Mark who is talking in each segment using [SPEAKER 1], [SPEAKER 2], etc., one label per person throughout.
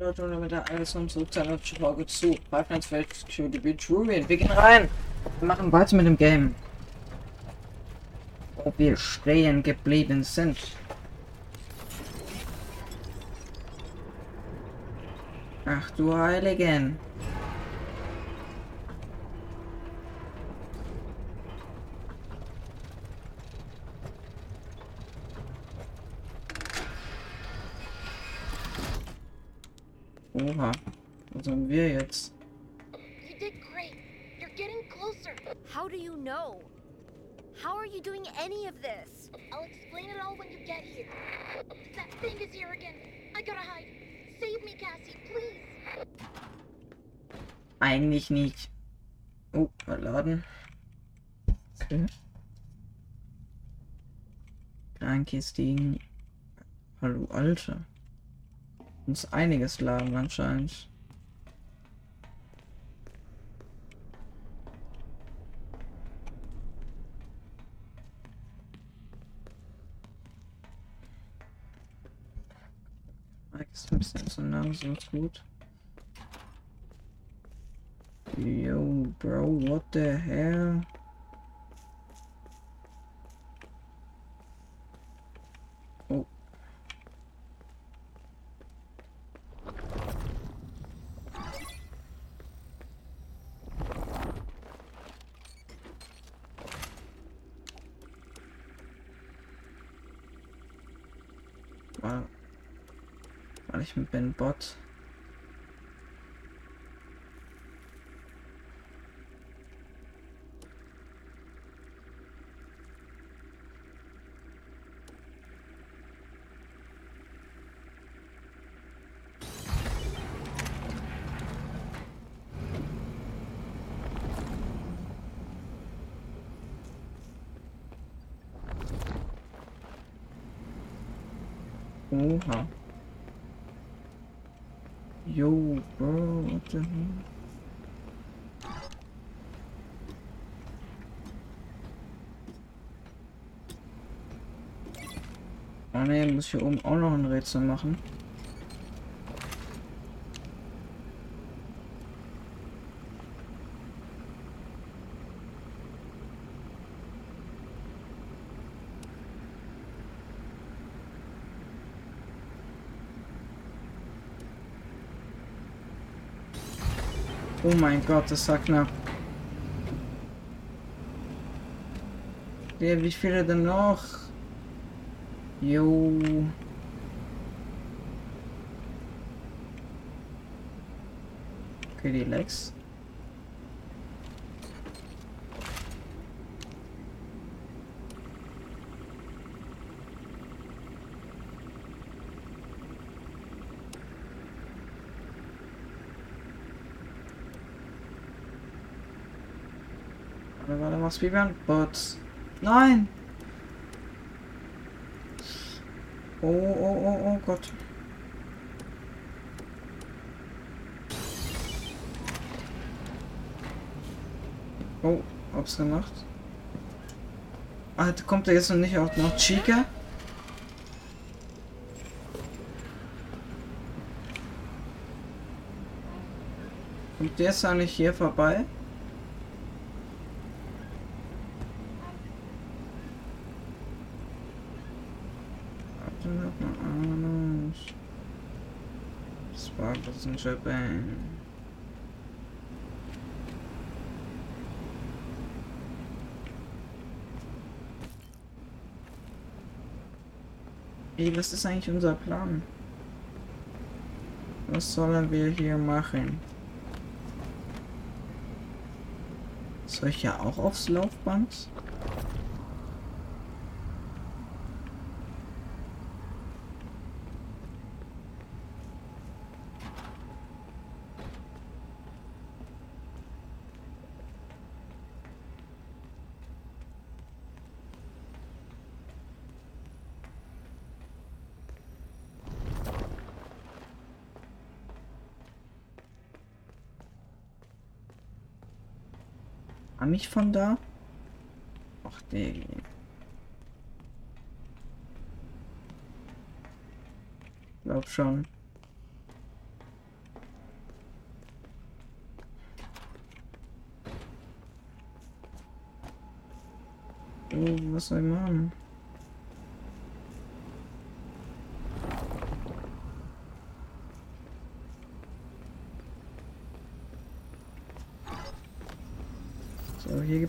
[SPEAKER 1] Und damit alles und zurück zu einer Folge zu at Security Beach Ruin. Wir gehen rein. Wir machen weiter mit dem Game. Wo wir stehen geblieben sind. Ach du Heiligen.
[SPEAKER 2] Great. You're getting closer.
[SPEAKER 3] How do you know? How are you doing any of this?
[SPEAKER 2] I'll explain it all when you get here. That thing is here again. I gotta hide. Save me, Cassie, please.
[SPEAKER 1] Eigentlich nicht. Oh, verladen. Okay. Krankistigen. Hallo, Alter. Muss einiges laden anscheinend. Ist ein bisschen zu langsam, ist gut. Yo, bro, what the hell? Oh. War, war ich mit Ben Bot? Oha. Hell? Oh ne, muss hier oben auch noch ein Rätsel machen. Oh mein Gott, das war knapp. Ja, wie viele denn noch? Jo. Okay, die Lex. Warte, warte, was wie beim Bots. Nein! Oh, oh, oh, oh Gott. Oh, hab's gemacht. Alter, kommt da jetzt noch nicht auch noch Chica? Kommt der jetzt eigentlich hier vorbei? Sparkles in Japan. Ey, was ist eigentlich unser Plan? Was sollen wir hier machen? Soll ich ja auch aufs Laufband? Kam ich von da? Ach nee. Glaub schon. Oh, was soll ich machen?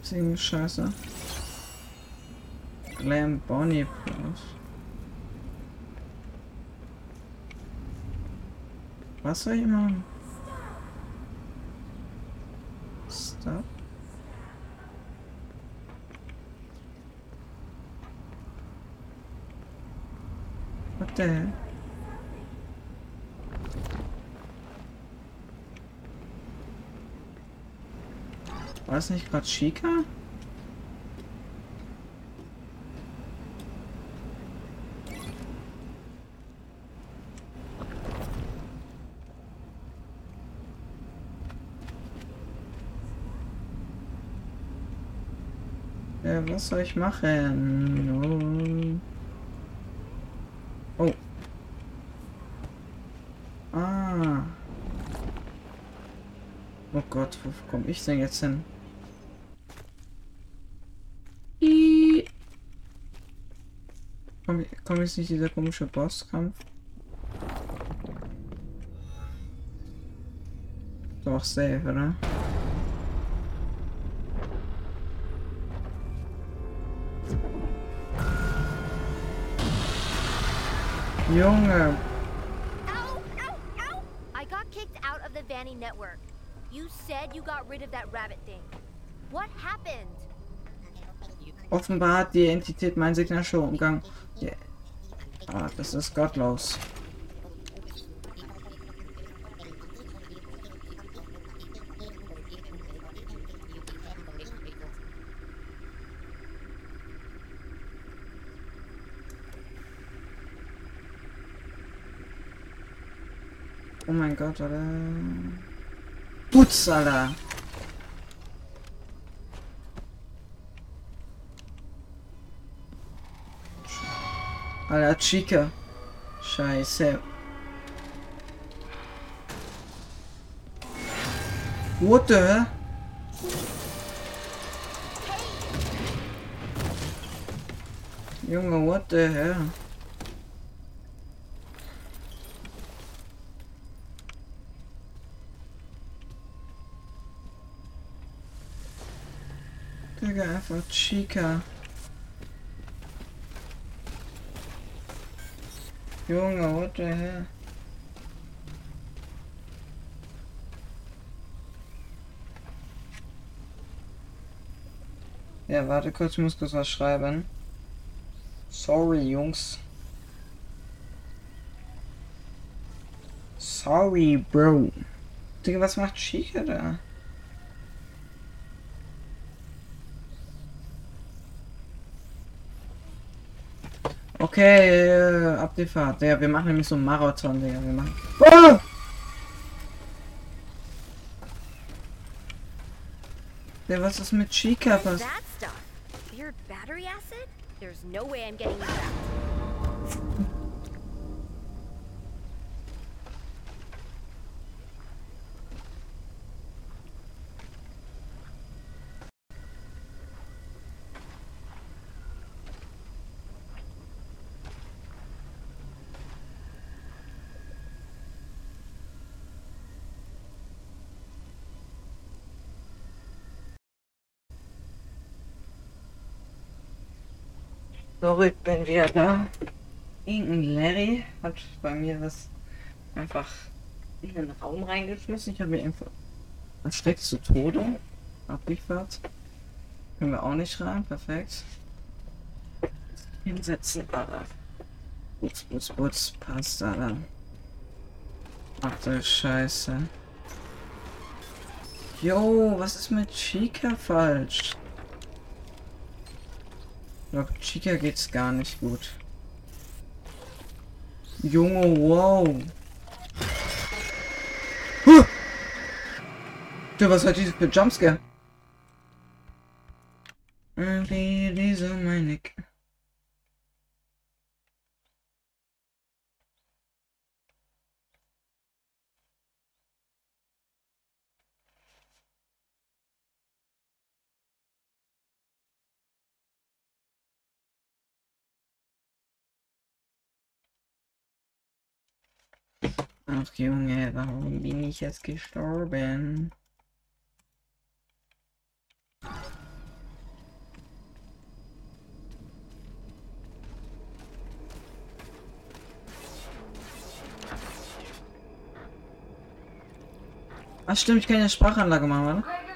[SPEAKER 1] Gibt's irgendeine Scheiße. Glam Bonnie Plus. Was soll ich machen? Stop. What the hell? War das nicht Chica? Ja, was soll ich machen? Oh. Oh. Ah. Oh Gott, wo komme ich denn jetzt hin? Dieser komische Bosskampf? Doch, safe, oder? Junge,
[SPEAKER 3] Ow! Ow! Ow! I got kicked out of the Vanny network. You said you got rid of that rabbit thing. What happened?
[SPEAKER 1] Offenbar hat die Entität mein Signal schon umgangen. Ja. Ah, das ist gottlos. Oh mein Gott, oder? Putz, Alter. Alter, Chica. Scheiße. What the hell? Junge, what the hell? Digga, einfach Chica. Junge, what the hell? Ja, warte kurz, ich muss kurz was schreiben. Sorry, Jungs. Sorry, Bro. Digga, was macht Chica da? Okay, äh, ab die Fahrt. Ja, wir machen nämlich so einen Marathon, Digga. Wir machen. Oh! Ja, was ist mit Chica passiert? Sorry, ich bin wieder da. Irgendein Larry hat bei mir was einfach in den Raum reingeschmissen. Ich habe mir einfach erschreckt zu Tode abliefert. Können wir auch nicht rein, perfekt. Hinsetzen, Alter. Putz, putz, putz, passt, Alter. Ach du Scheiße. Jo, was ist mit Chica falsch? Doch, Chica geht's gar nicht gut. Junge, wow. Huh! Du, was hat dieses für Jumpscare? Irgendwie diese meine... K- Ach Junge, warum bin ich jetzt gestorben? Ach stimmt, ich kann ja Sprachanlage machen, oder?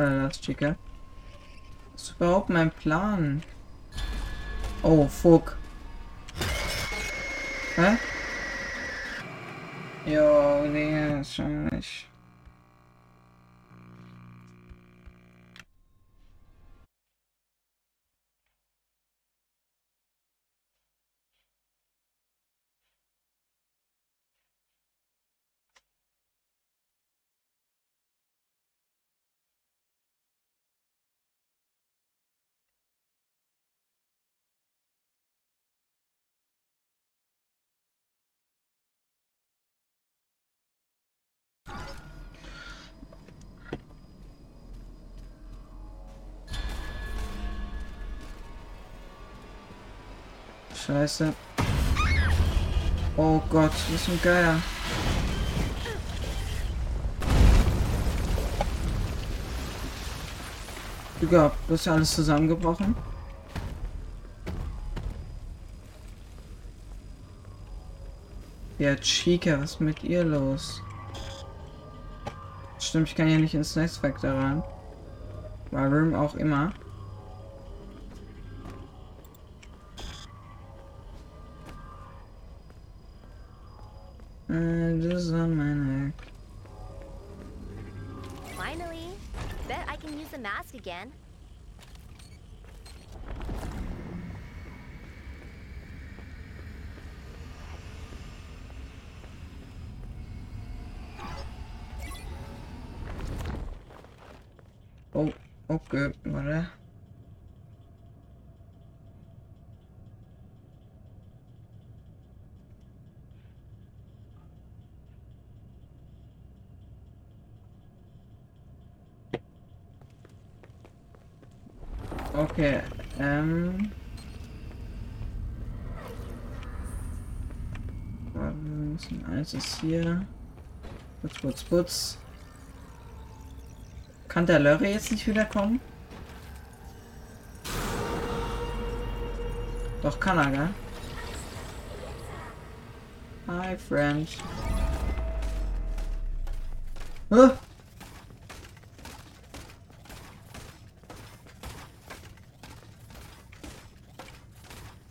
[SPEAKER 1] Äh, das Chica. Was ist überhaupt mein Plan? Oh, fuck. Hä? Jo, Digga, ist. Scheiße. Oh Gott, das ist ein Geier. Gehabt, du hast ja alles zusammengebrochen. Ja, Chica, was ist mit ihr los? Stimmt, ich kann ja nicht ins Netzwerk da rein. Warum auch immer. Das ist an.
[SPEAKER 3] Finally. Bet I can use the mask again.
[SPEAKER 1] Oh, okay, warte. Okay, ähm. Müssen eins ist hier. Putz, putz, putz. Kann der Lörre jetzt nicht wiederkommen? Doch kann er, gell? Hi, friend. Huh?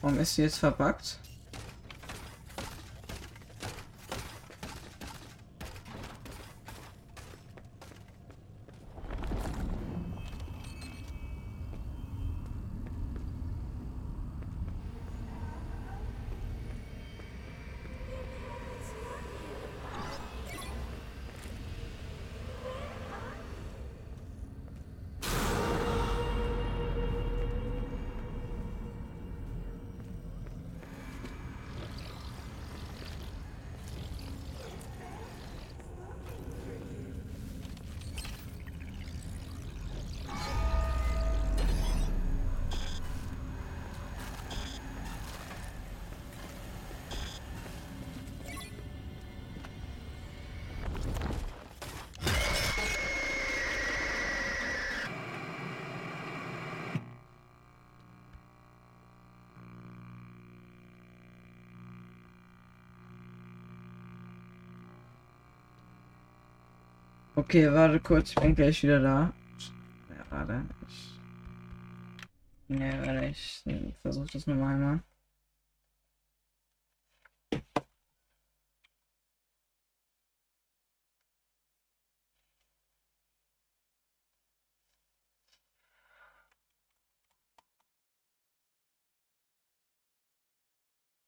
[SPEAKER 1] Warum ist sie jetzt verbuggt? Okay, warte kurz, ich bin gleich wieder da. Ja, warte. Ich... Ne, warte, ich versuche das nochmal einmal.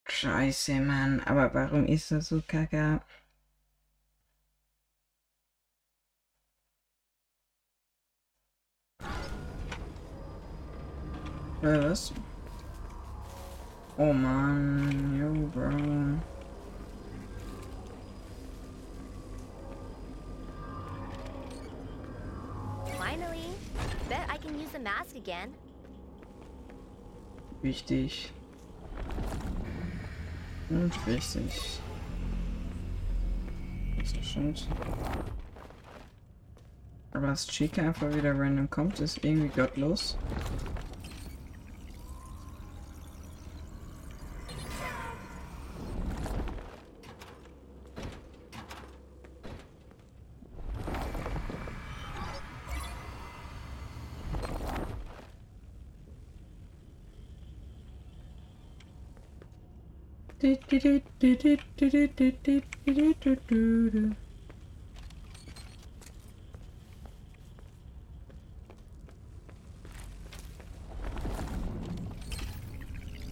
[SPEAKER 1] Scheiße, Mann. Aber warum ist das so kacke? Äh, was? Oh man, yo, bro.
[SPEAKER 3] Finally. Bet I can use the mask again.
[SPEAKER 1] Wichtig. Und wichtig. Das ist schon. Aber dass Chica einfach wieder random kommt, ist irgendwie gottlos.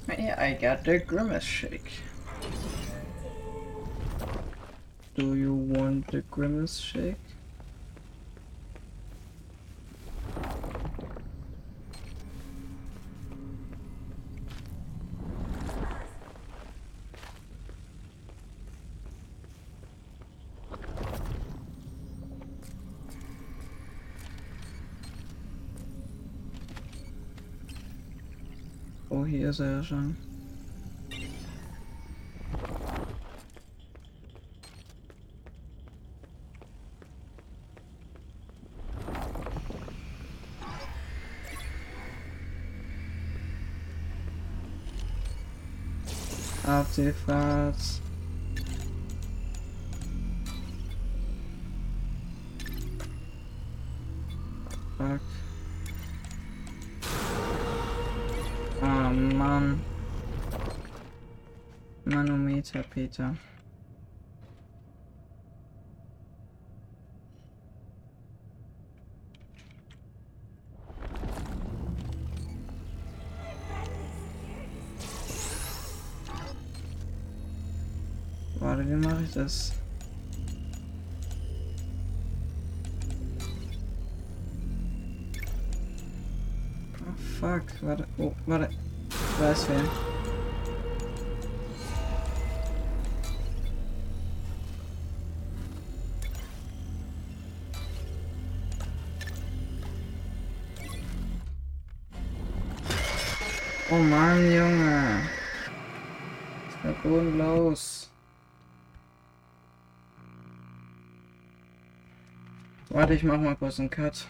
[SPEAKER 1] Yeah, I got the grimace shake. Do you want the grimace shake? Oh, hier ist er ja schon. Artefakt. Fuck. Manometer, Peter. Warte, wie mache ich das? Oh, fuck. Warte. Oh, warte. Ich weiß wer. Oh Mann, Junge. Ich war bodenlos. Warte, ich mach mal kurz einen Cut.